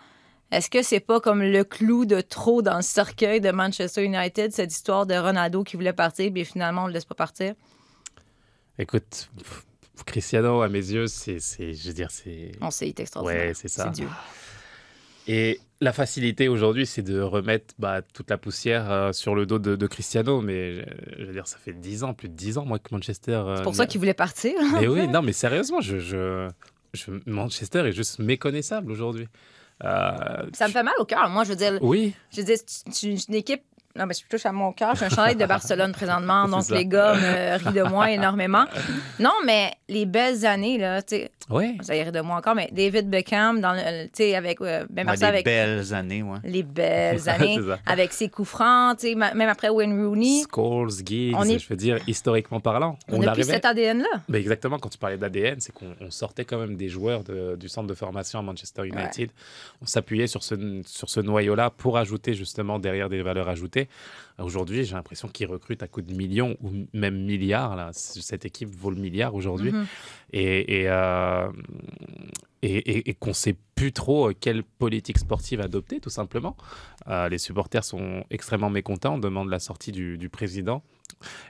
Est-ce que c'est pas comme le clou de trop dans le cercueil de Manchester United, cette histoire de Ronaldo qui voulait partir, puis finalement, on le laisse pas partir? Écoute, Cristiano, à mes yeux, c'est, c'est- je veux dire, c'est. Extraordinaire. Ouais, c'est ça. Dieu. Et la facilité aujourd'hui, c'est de remettre bah, toute la poussière euh, sur le dos de, de Cristiano. Mais je, je veux dire, ça fait 10 ans, plus de 10 ans, moi, que Manchester. euh, C'est pour ça qu'il voulait partir. Mais oui, non, mais sérieusement, je, je, je- Manchester est juste méconnaissable aujourd'hui. Euh, Ça me fait mal au cœur. Moi, je veux dire, Oui, je veux dire, c'est une équipe. Non, mais je touche à mon cœur. J'ai un chandail de Barcelone présentement, donc ça. les gars me rient de moi énormément. Non, mais les belles années, là, tu sais, oui. ça irait de moi encore, mais David Beckham, dans le- tu sais, avec. euh, ben, Ouais, des avec belles années, ouais. les belles années, avec ses coups francs, tu sais, même après Wayne Rooney. Scholes, Giggs, On est- je veux dire, historiquement parlant. On n'a plus cet ADN-là. Mais exactement, quand tu parlais d'ADN, c'est qu'on on sortait quand même des joueurs de- du centre de formation à Manchester United. On s'appuyait sur ce, sur ce noyau-là pour ajouter justement derrière des valeurs ajoutées. Aujourd'hui, j'ai l'impression qu'ils recrutent à coups de millions ou même milliards. Là. Cette équipe vaut le milliard aujourd'hui. Mhm. Et, et, euh, et, et- et qu'on ne sait plus trop euh, quelle politique sportive adopter, tout simplement. Euh, les supporters sont extrêmement mécontents, on demande la sortie du, du président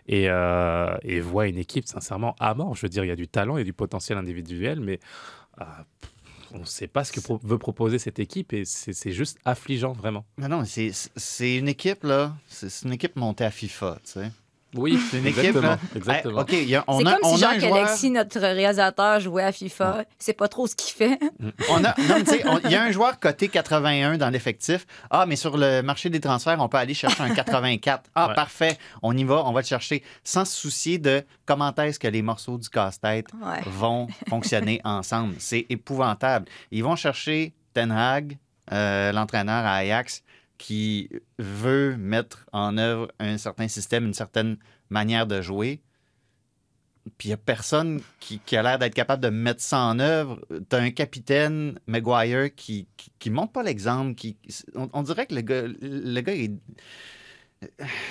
et, euh, et voient une équipe, sincèrement, à mort. Je veux dire, il y a du talent et du potentiel individuel, mais euh, on ne sait pas ce que veut proposer cette équipe et c'est juste affligeant, vraiment. Mais non, c'est une équipe, là. C'est une équipe montée à FIFA, tu sais. Oui, C'est une équipe, exactement. là. exactement. Hey, OK, il y a- on C'est a, comme on si Jacques joueur... Alexis, notre réalisateur, jouait à FIFA. C'est pas trop ce qu'il fait. On a, non, mais tu sais, on- il y a un joueur coté 81 dans l'effectif. Ah, mais sur le marché des transferts, on peut aller chercher un 84. Ah, Ouais. parfait. On y va, on va le chercher sans se soucier de comment est-ce que les morceaux du casse-tête Ouais. vont fonctionner ensemble. C'est épouvantable. Ils vont chercher Ten Hag, euh, l'entraîneur à Ajax, qui veut mettre en œuvre un certain système, une certaine manière de jouer. Puis il n'y a personne qui, a l'air d'être capable de mettre ça en œuvre. Tu as un capitaine, Maguire, qui qui montre pas l'exemple. On, dirait que le gars, le gars est.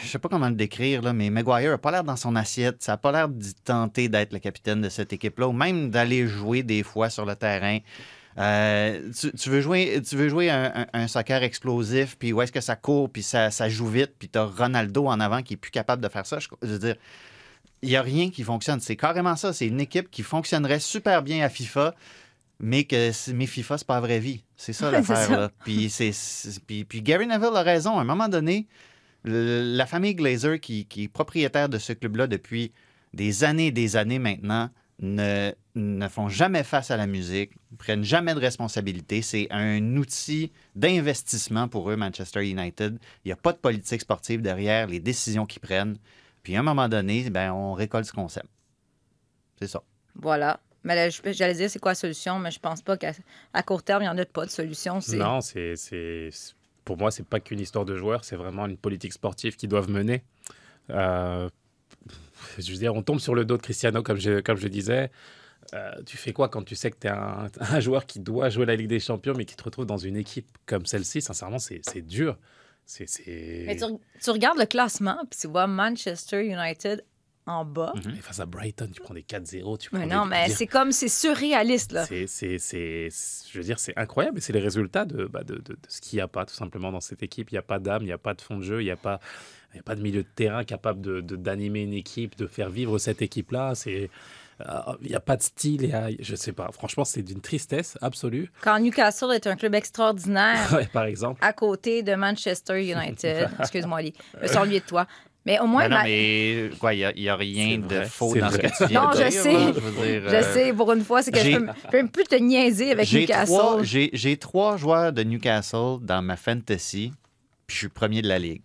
Je sais pas comment le décrire, mais Maguire n'a pas l'air dans son assiette. Ça n'a pas l'air d'y tenter d'être le capitaine de cette équipe-là, ou même d'aller jouer des fois sur le terrain. Euh, tu, tu veux jouer, tu veux jouer un, un- un soccer explosif, puis où est-ce que ça court, puis ça, ça joue vite, puis tu as Ronaldo en avant qui est plus capable de faire ça. Je, je veux dire, il n'y a rien qui fonctionne. C'est carrément ça. C'est une équipe qui fonctionnerait super bien à FIFA, mais que mais FIFA, c'est pas la vraie vie. C'est ça l'affaire. Puis, c'est- c'est- puis, puis Gary Neville a raison. À un moment donné, le- la famille Glazer, qui, qui est propriétaire de ce club-là depuis des années et des années maintenant, ne, ne font jamais face à la musique, ne prennent jamais de responsabilité. C'est un outil d'investissement pour eux, Manchester United. Il n'y a pas de politique sportive derrière les décisions qu'ils prennent. Puis à un moment donné, ben, on récolte ce qu'on sème. C'est ça. Voilà. Mais là, je- j'allais dire, c'est quoi la solution? Mais je pense pas qu'à à court terme, il n'y en a pas de solution. C'est- Non, c'est, c'est, c'est- pour moi, c'est pas qu'une histoire de joueurs, c'est vraiment une politique sportive qu'ils doivent mener. Euh, je veux dire, on tombe sur le dos de Cristiano, comme je, comme je disais. Euh, tu fais quoi quand tu sais que tu es un, joueur qui doit jouer la Ligue des Champions, mais qui te retrouve dans une équipe comme celle-ci? Sincèrement, c'est, dur. C'est, c'est... Mais tu, tu regardes le classement, puis tu vois Manchester United en bas. Mais face à Brighton, tu prends des 4-0. Tu prends Mais des- non, mais c'est comme, c'est surréaliste, là. C'est, c'est, c'est- je veux dire, c'est incroyable et c'est les résultats de, bah, de, de- de ce qu'il n'y a pas tout simplement dans cette équipe. Il n'y a pas d'âme, il n'y a pas de fond de jeu, il n'y a pas, il y a pas de milieu de terrain capable de, de- d'animer une équipe, de faire vivre cette équipe-là. C'est, euh, il n'y a pas de style, il y a- je sais pas. Franchement, c'est d'une tristesse absolue. Quand Newcastle est un club extraordinaire Ouais, par exemple. à côté de Manchester United. Excuse-moi, me suis ennuyée de toi. Mais au moins, Ben non, ma- mais quoi, il n'y a, rien de vrai, faux dans ce que tu viens Non, de je dire. sais. là. Je, veux dire, je euh, sais, pour une fois, c'est que je peux, peux plus te niaiser avec J'ai Newcastle. trois, j'ai, trois joueurs de Newcastle dans ma fantasy, puis je suis premier de la ligue.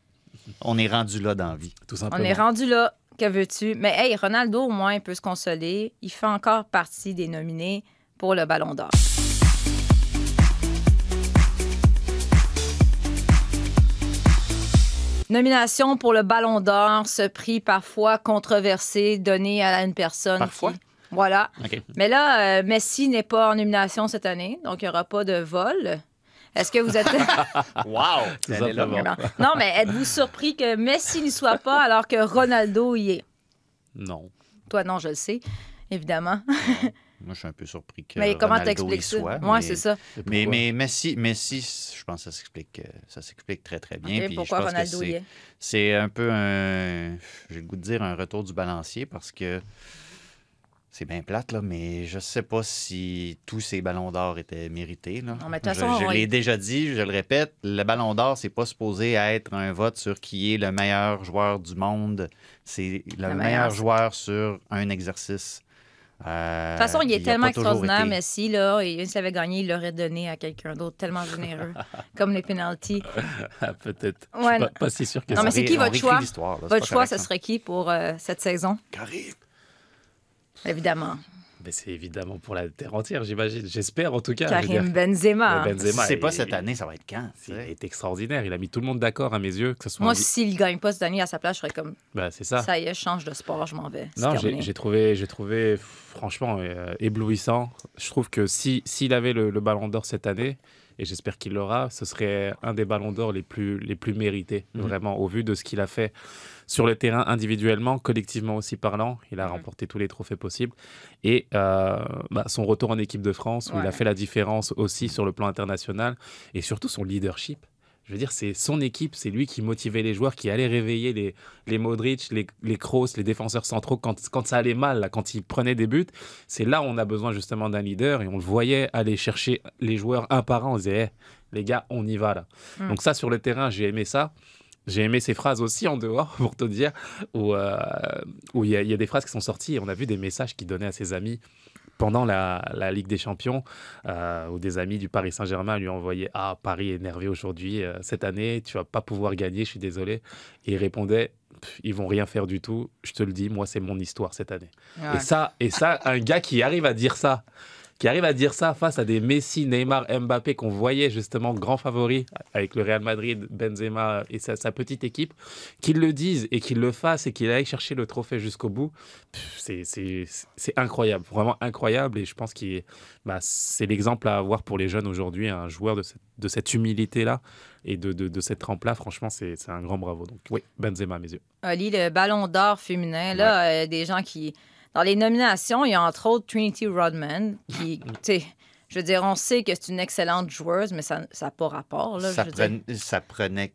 On est rendu là dans la vie. Tout On simplement. est rendu là. Que veux-tu? Mais hey, Ronaldo, au moins, il peut se consoler. Il fait encore partie des nominés pour le Ballon d'Or. Nomination pour le Ballon d'Or, ce prix parfois controversé donné à une personne. Parfois? qui- Voilà. Mais là, euh, Messi n'est pas en nomination cette année, donc il n'y aura pas de vol. Est-ce que vous êtes. Wow! Est là. non, mais êtes-vous surpris que Messi n'y soit pas alors que Ronaldo y est? Non. Toi, non, je le sais, évidemment. Moi, je suis un peu surpris que mais comment Ronaldo t'expliques ça? mais- c'est ça. Mais, mais Messi, Messi, je pense que ça s'explique, euh, ça s'explique très, très bien. Ok, Puis je pourquoi pense que Ronaldo y c'est- est? C'est un peu un, j'ai le goût de dire un retour du balancier parce que c'est bien plate, là, mais je sais pas si tous ces ballons d'or étaient mérités. Là. Non, mais de toute je façon, je on- l'ai déjà dit, je le répète, le ballon d'or, c'est pas supposé être un vote sur qui est le meilleur joueur du monde. C'est le, Le meilleur, meilleur. joueur sur un exercice. Euh, De toute façon, il est tellement extraordinaire, été- Messi, là. Et s'il avait gagné, il l'aurait donné à quelqu'un d'autre, tellement généreux. comme les penalties. Ah, Peut-être. Je Ouais, suis non. pas, pas si sûr que Non, ça. mais c'est qui votre choix? là, Votre choix, ce ça. serait qui pour euh, cette saison? Karim. Évidemment. Mais c'est évidemment pour la terre entière, j'imagine. J'espère en tout cas. Karim dire. Benzema. Mais Benzema, c'est pas cette année, ça va être quand? Il est extraordinaire. Il a mis tout le monde d'accord à mes yeux, que ce soit. Moi, en- s'il ne gagne pas cette année à sa place, je serais comme Bah, c'est ça. ça y est, je change de sport, je m'en vais. Non, j'ai trouvé, j'ai trouvé franchement euh, éblouissant. Je trouve que si s'il avait le, le Ballon d'Or cette année, et j'espère qu'il l'aura. Ce serait un des ballons d'or les plus, les plus mérités, Mhm. vraiment, au vu de ce qu'il a fait sur le terrain individuellement, collectivement aussi parlant. Il a remporté tous les trophées possibles. Et euh, bah, son retour en équipe de France, où il a fait la différence aussi sur le plan international, et surtout son leadership. Je veux dire, c'est son équipe, c'est lui qui motivait les joueurs, qui allait réveiller les, les Modric, les, les Kroos, les défenseurs centraux quand, quand ça allait mal, là, quand ils prenaient des buts. C'est là où on a besoin justement d'un leader et on le voyait aller chercher les joueurs un par un. On disait, Eh, les gars, on y va là. Mm. Donc, ça, sur le terrain, j'ai aimé ça. J'ai aimé ces phrases aussi en dehors, pour te dire, où euh, où il y, a- il y a des phrases qui sont sorties et on a vu des messages qu'il donnait à ses amis pendant la, la Ligue des Champions, euh, où des amis du Paris Saint-Germain lui ont envoyé Ah, Paris est énervé aujourd'hui, euh, cette année, tu vas pas pouvoir gagner, je suis désolé. Et il répondait Ils vont rien faire du tout, je te le dis, moi, c'est mon histoire cette année. Ouais. Et, ça, et ça, un gars qui arrive à dire ça, qui arrive à dire ça face à des Messi, Neymar, Mbappé qu'on voyait justement grands favoris avec le Real Madrid, Benzema et sa, sa petite équipe, qu'ils le disent et qu'ils le fassent et qu'il aille chercher le trophée jusqu'au bout, c'est- incroyable, vraiment incroyable. Et je pense que bah, c'est l'exemple à avoir pour les jeunes aujourd'hui, un joueur de cette, de cette humilité-là et de, de, de cette trempe-là. Franchement, c'est un grand bravo. Donc oui, Benzema à mes yeux. Ali, le ballon d'or féminin, là, euh, des gens qui. Dans les nominations, il y a entre autres Trinity Rodman, qui, tu sais, je veux dire, on sait que c'est une excellente joueuse, mais ça n'a pas rapport, là. ça, je prenait, ça prenait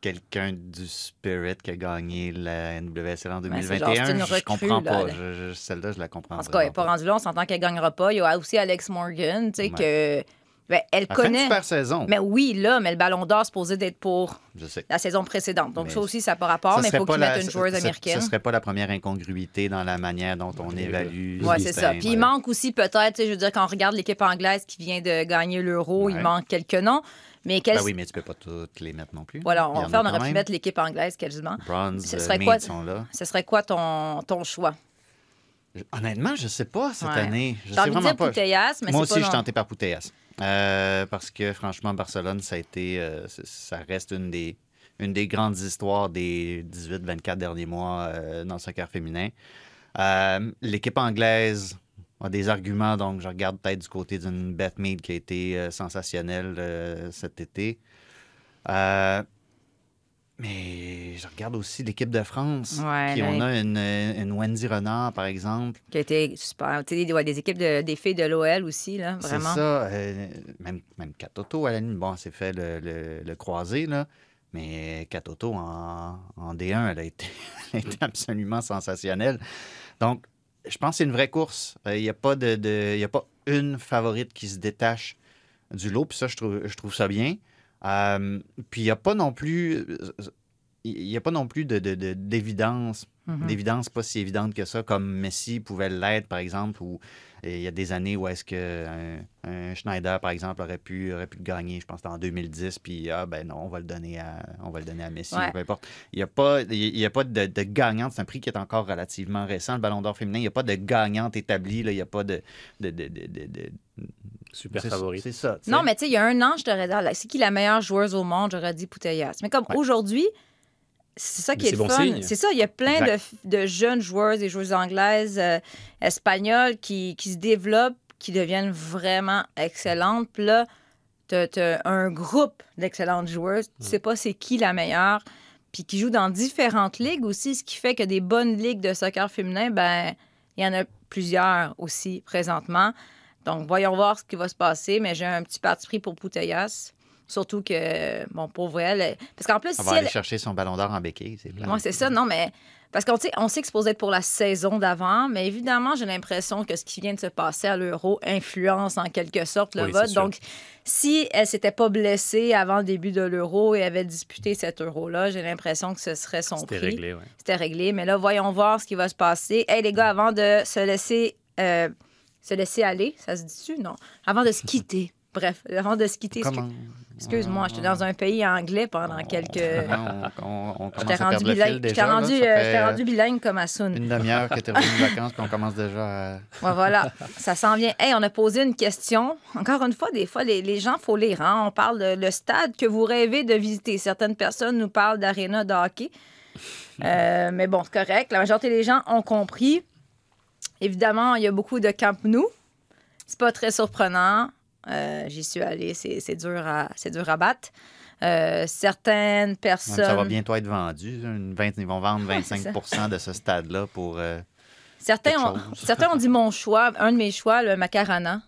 quelqu'un du Spirit qui a gagné la NWSL en Ben, c'est genre, c'est 2021. une je recrue, comprends là, pas. là. Je- je- Celle-là, je la comprends En tout cas, elle n'est pas rendue là, on s'entend qu'elle ne gagnera pas. Il y a aussi Alex Morgan, tu sais, que. Ben, elle Elle fait une connaît. super saison. Mais oui, là, mais le ballon d'or est supposé d'être pour Je sais. la saison précédente. Donc, Mais ça aussi, ça n'a pas rapport, Ça mais il faut qu'ils la- mettent une joueuse ce- américaine. Ce serait pas la première incongruité dans la manière dont on évalue. Oui, c'est ça. Puis il manque aussi peut-être, je veux dire, quand on regarde l'équipe anglaise qui vient de gagner l'Euro, il manque quelques noms. Mais quel... Ben oui, mais tu peux pas toutes les mettre non plus. Voilà, on, en fait, a on aurait pu même. mettre l'équipe anglaise quasiment. Bronze, Ce serait quoi, sont là. ce serait quoi ton, ton choix? Honnêtement, je sais pas cette Ouais. année. Je J'ai sais de vraiment pas. Moi aussi, pas je suis tenté par Putellas. Euh, parce que franchement, Barcelone, ça a été, euh, ça reste une des, une des grandes histoires des 18-24 derniers mois euh, dans le soccer féminin. L'équipe anglaise a des arguments, donc je regarde peut-être du côté d'une Beth Mead qui a été sensationnelle cet été. Mais je regarde aussi l'équipe de France. Ouais, là, on a une, une Wendy Renard, par exemple. Qui a été super. Tu sais, des, ouais, des équipes de, des filles de l'OL aussi, là, C'est vraiment. ça. euh, même, même Katoto, à la limite, bon, c'est fait le, le, le croisé, là. Mais Katoto, en, en D1, elle a, été, elle a été absolument sensationnelle. Donc, je pense que c'est une vraie course. Euh, Il n'y a, pas de, de- y a pas une favorite qui se détache du lot. Puis ça, je trouve, je trouve ça bien. Euh, puis il n'y a pas non plus... Il n'y a pas non plus de- de- de- d'évidence, d'évidence pas si évidente que ça, comme Messi pouvait l'être, par exemple, ou il y a des années où est-ce que un, un Schneider, par exemple, aurait pu, aurait pu le gagner, je pense en 2010, puis ah ben non, on va le donner à, on va le donner à Messi, Ouais. peu importe. Il n'y a pas, il y a pas de, de gagnante, c'est un prix qui est encore relativement récent, le Ballon d'Or féminin, il n'y a pas de gagnante établie, là, il n'y a pas de... de, de, de, de- de- Super favori. C'est ça. Non, mais tu sais, il y a un an, je t'aurais dit, c'est qui la meilleure joueuse au monde? J'aurais dit Putellas. Mais comme aujourd'hui, c'est ça qui est le bon fun. C'est ça, il y a plein de, jeunes joueuses et joueuses anglaises, euh, espagnoles qui, qui se développent, qui deviennent vraiment excellentes. Puis là, tu as, un groupe d'excellentes joueuses. Tu sais pas c'est qui la meilleure. Puis qui jouent dans différentes ligues aussi, ce qui fait que des bonnes ligues de soccer féminin, ben il y en a plusieurs aussi présentement. Donc, voyons voir ce qui va se passer, mais j'ai un petit parti pris pour Putellas. Surtout que, bon, pauvre elle. Parce qu'en plus, On si va aller chercher son Ballon d'Or en béquille, c'est. Moi, c'est ça, non, mais. Parce qu'on sait, on sait que c'est supposé être pour la saison d'avant, mais évidemment, j'ai l'impression que ce qui vient de se passer à l'Euro influence en quelque sorte le Oui, vote. Donc, si elle s'était pas blessée avant le début de l'Euro et avait disputé cet Euro-là, j'ai l'impression que ce serait son C'était prix. réglé, ouais. C'était réglé. Mais là, voyons voir ce qui va se passer. Hey, les gars, avant de se laisser, euh, se laisser aller, ça se dit-tu? Non. Avant de se quitter. Bref, avant de se quitter. Comment? Excu- Excuse-moi, j'étais dans un pays anglais pendant quelques. on, on- J'étais rendu, bilingue- déjà. là. rendu, euh, rendu bilingue comme. Une demi-heure que tu es revenu de vacances, puis on commence déjà à... Ouais, voilà, ça s'en vient. Hey, on a posé une question. Encore une fois, des fois, les, les gens, faut lire. Hein? On parle de le stade que vous rêvez de visiter. Certaines personnes nous parlent d'aréna de hockey. Euh, mais bon, c'est correct. La majorité des gens ont compris. Évidemment, il y a beaucoup de Camp Nou. C'est pas très surprenant. Euh, J'y suis allée. C'est c'est dur, à- c'est dur à battre. Euh, certaines personnes. Ça va bientôt être vendu. Une 20 ils vont vendre Ouais, c'est 25% de ce stade-là pour. euh, Certains ont, certains ont dit mon choix, un de mes choix, le Macarena.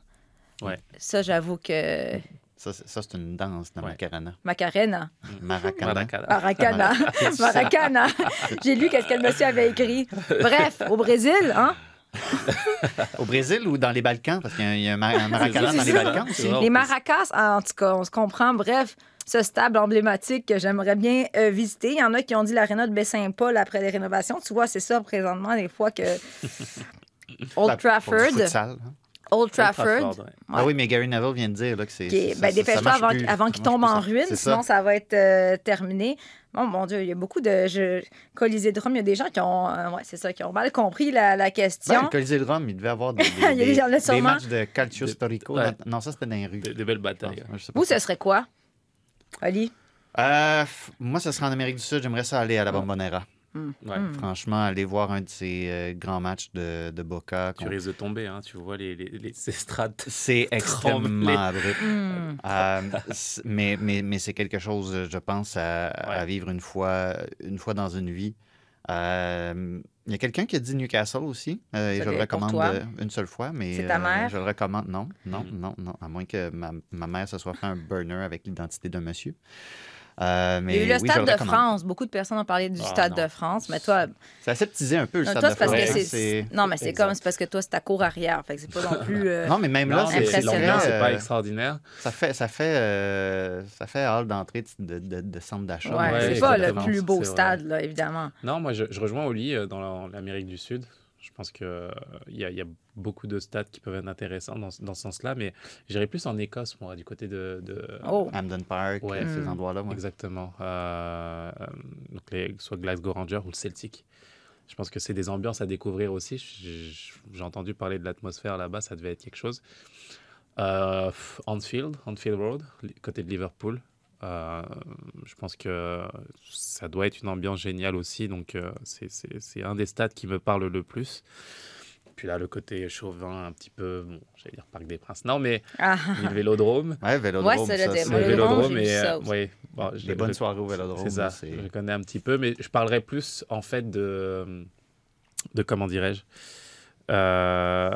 Ouais. Ça, j'avoue que. ça, c'est- ça, c'est une danse, la Ouais. Macarena. Macarena. Maracana. Maracana. Maracana. Maracana. J'ai lu qu'est-ce que le monsieur avait écrit. Bref, au Brésil, hein? Au Brésil ou dans les Balkans? Parce qu'il y a- un, un dans les. Balkans aussi. Les maracas, en tout cas, on se comprend. Bref, ce stade emblématique que j'aimerais bien euh, visiter. Il y en a qui ont dit l'aréna de Baie-Saint-Paul après les rénovations. Tu vois, c'est ça présentement, des fois que. Old Trafford. hein. Old Trafford. ouais. Ah oui, mais Gary Neville vient de dire là, que c'est. ça- ben, ça- ça dépêche-toi avant, plus. avant Ça qu'il tombe en ça. ruine, sinon ça va être euh, terminé. Bon, mon Dieu, il y a beaucoup de. Je... Colisée de Rome, il y a des gens qui ont. euh, ouais, c'est ça, qui ont mal compris la, la question. Ben, le Colisée de Rome, il devait avoir des, des, Il y a des des- gens là, des sûrement. matchs de calcio storico. Ouais. Non, ça, c'était dans les rues. Des, belles batailles. Non, je sais pas. Vous, ce serait quoi? Ali? Euh, moi, ce serait en Amérique du Sud. J'aimerais ça aller à la Bombonera. Ouais. Hmm. Franchement, aller voir un de ces euh, grands matchs de, de Boca. Tu risques de tomber, hein. tu vois les, les, les estrades. C'est extrêmement abrupt. Hmm. Euh, mais mais, mais c'est quelque chose, je pense, à, vivre une fois, une fois dans une vie. Euh, Il y a quelqu'un qui a dit Newcastle aussi? Euh, et je le recommande euh, une seule fois, mais C'est ta euh, mère? je le recommande. Non, non, non, non. À moins que ma, ma mère se soit fait un burner avec l'identité d'un monsieur. Euh, mais Il y a eu le oui, Stade de recommande. France. Beaucoup de personnes ont parlé du Ah, Stade non. de France. Mais toi, C'est aseptisé un peu le non, Stade toi de c'est parce France. que c'est. Non, mais c'est Exact. comme c'est parce que toi, c'est ta cour arrière. Fait que c'est pas non plus. euh, Non, mais même là, Non, c'est pas euh, extraordinaire. Ça fait, ça fait, euh, ça fait hall d'entrée de, de, de centre d'achat. Ouais, Ouais, c'est pas le plus beau stade, là, évidemment. Non, moi, je, je rejoins Oli euh, dans la- l'Amérique du Sud. Je pense qu'il y, a- il y a beaucoup de stades qui peuvent être intéressants dans, ce- dans ce sens-là, mais j'irais plus en Écosse, moi, du côté de. de- Oh. Hamden Park, Ouais. euh, ces Mm. endroits-là. ouais. Exactement. Euh, euh, donc les, soit Glasgow Rangers ou le Celtic. Je pense que c'est des ambiances à découvrir aussi. J'ai entendu parler de l'atmosphère là-bas, ça devait être quelque chose. Euh, Anfield, Anfield Road, côté de Liverpool. Euh, je pense que ça doit être une ambiance géniale aussi. Donc, euh, c'est- un des stades qui me parle le plus. Puis là, le côté chauvin, un petit peu, bon, j'allais dire Parc des Princes. Non, mais Ah. le Vélodrome. Ouais, Vélodrome, Ouais, c'est le ça, Le Vélodrome, et, ça euh, aussi. ouais, bon, Les bonnes soirées au Vélodrome. c'est ça, je connais un petit peu, mais je parlerai plus en fait de, de comment dirais-je, euh,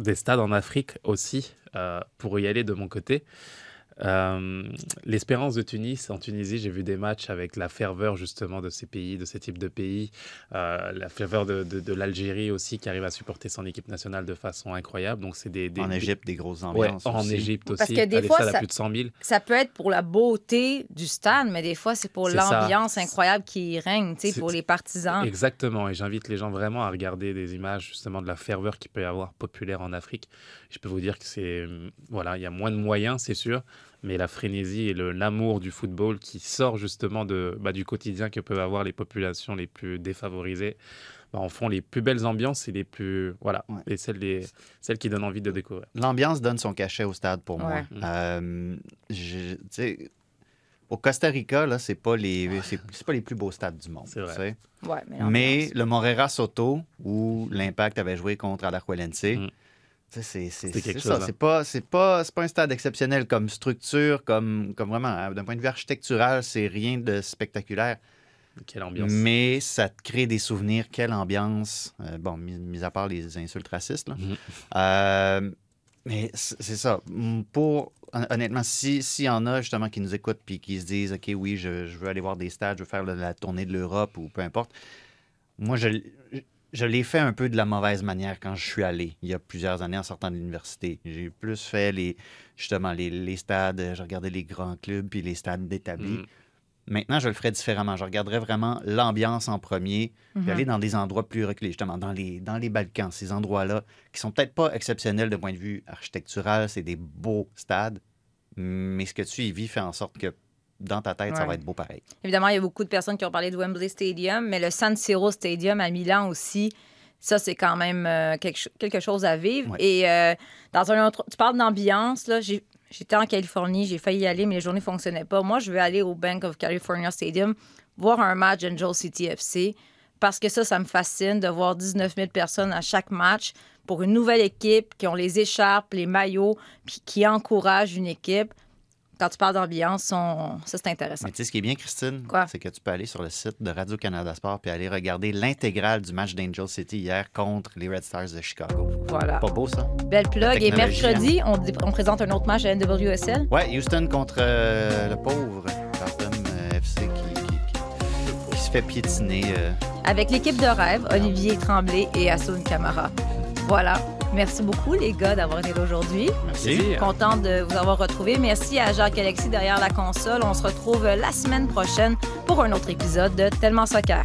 des stades en Afrique aussi, euh, pour y aller de mon côté. Euh, L'espérance de Tunis, en Tunisie, j'ai vu des matchs avec la ferveur justement de ces pays, de ces types de pays, Euh, la ferveur de, de- de l'Algérie aussi qui arrive à supporter son équipe nationale de façon incroyable. Donc c'est des, des- En des- Égypte, des grosses Ouais, ambiances. en aussi. Égypte aussi. Parce que des fois, ça- plus de 100 000. Ça peut être pour la beauté du stade, mais des fois, c'est pour l'ambiance incroyable qui règne, tu sais, pour les partisans. Exactement, et j'invite les gens vraiment à regarder des images justement de la ferveur qu'il peut y avoir populaire en Afrique. Je peux vous dire que c'est voilà, il y a moins de moyens, c'est sûr, mais la frénésie et le- l'amour du football qui sort justement de bah, du quotidien que peuvent avoir les populations les plus défavorisées. bah, en font les plus belles ambiances et les plus voilà Ouais. et celles les celles qui donnent envie de découvrir. L'ambiance donne son cachet au stade pour moi. Ouais. Euh, je- au Costa Rica, là, c'est pas les c'est c'est pas les plus beaux stades du monde. C'est vrai. Ouais, mais, le Morera Soto, où l'Impact avait joué contre Alajuelense, Mm. C'est ça. hein. C'est pas, c'est pas, pas un stade exceptionnel comme structure, comme, comme vraiment, hein, d'un point de vue architectural, c'est rien de spectaculaire. Quelle ambiance. Mais ça te crée des souvenirs. Quelle ambiance. Euh, bon, mis, mis à part les insultes racistes. Là. Mhm. Euh, mais c'est ça. Pour, hon- honnêtement, s'il si y en a justement qui nous écoutent puis qui se disent OK, oui, je, je veux aller voir des stades, je veux faire la, la tournée de l'Europe ou peu importe, moi, je, je l'ai fait un peu de la mauvaise manière quand je suis allé il y a plusieurs années en sortant de l'université. J'ai plus fait les justement les, les stades, je regardais les grands clubs puis les stades d'établis. Mhm. Maintenant, je le ferais différemment. Je regarderais vraiment l'ambiance en premier, puis Mhm. aller dans des endroits plus reculés, justement, dans les, dans les Balkans, ces endroits-là, qui sont peut-être pas exceptionnels de point de vue architectural, c'est des beaux stades, mais ce que tu y vis fait en sorte que dans ta tête, ça va être beau pareil. Évidemment, il y a beaucoup de personnes qui ont parlé de Wembley Stadium, mais le San Siro Stadium à Milan aussi, ça, c'est quand même euh, quelque, cho- quelque chose à vivre. Ouais. Et euh, dans un autre... Tu parles d'ambiance, là, J'étais en Californie, j'ai failli y aller, mais les journées ne fonctionnaient pas. Moi, je veux aller au Bank of California Stadium, voir un match Angel City FC, parce que ça, ça me fascine de voir 19 000 personnes à chaque match pour une nouvelle équipe qui ont les écharpes, les maillots, puis qui encouragent une équipe. Quand tu parles d'ambiance, on- ça, c'est intéressant. Mais tu sais, ce qui est bien, Christine, c'est que tu peux aller sur le site de Radio-Canada Sport puis aller regarder l'intégrale du match d'Angel City hier contre les Red Stars de Chicago. Voilà. Pas beau, ça? Belle plug. Et mercredi, on, dé- on présente un autre match à NWSL. Ouais, Houston contre euh, le pauvre Carlton euh, FC qui, qui- qui- qui se fait piétiner. euh. avec l'équipe de rêve, Olivier Tremblay et Assoun Camara. Voilà. Merci beaucoup, les gars, d'avoir été là aujourd'hui. Merci. Contente de vous avoir retrouvé. Merci à Jacques-Alexis derrière la console. On se retrouve la semaine prochaine pour un autre épisode de Tellement Soccer.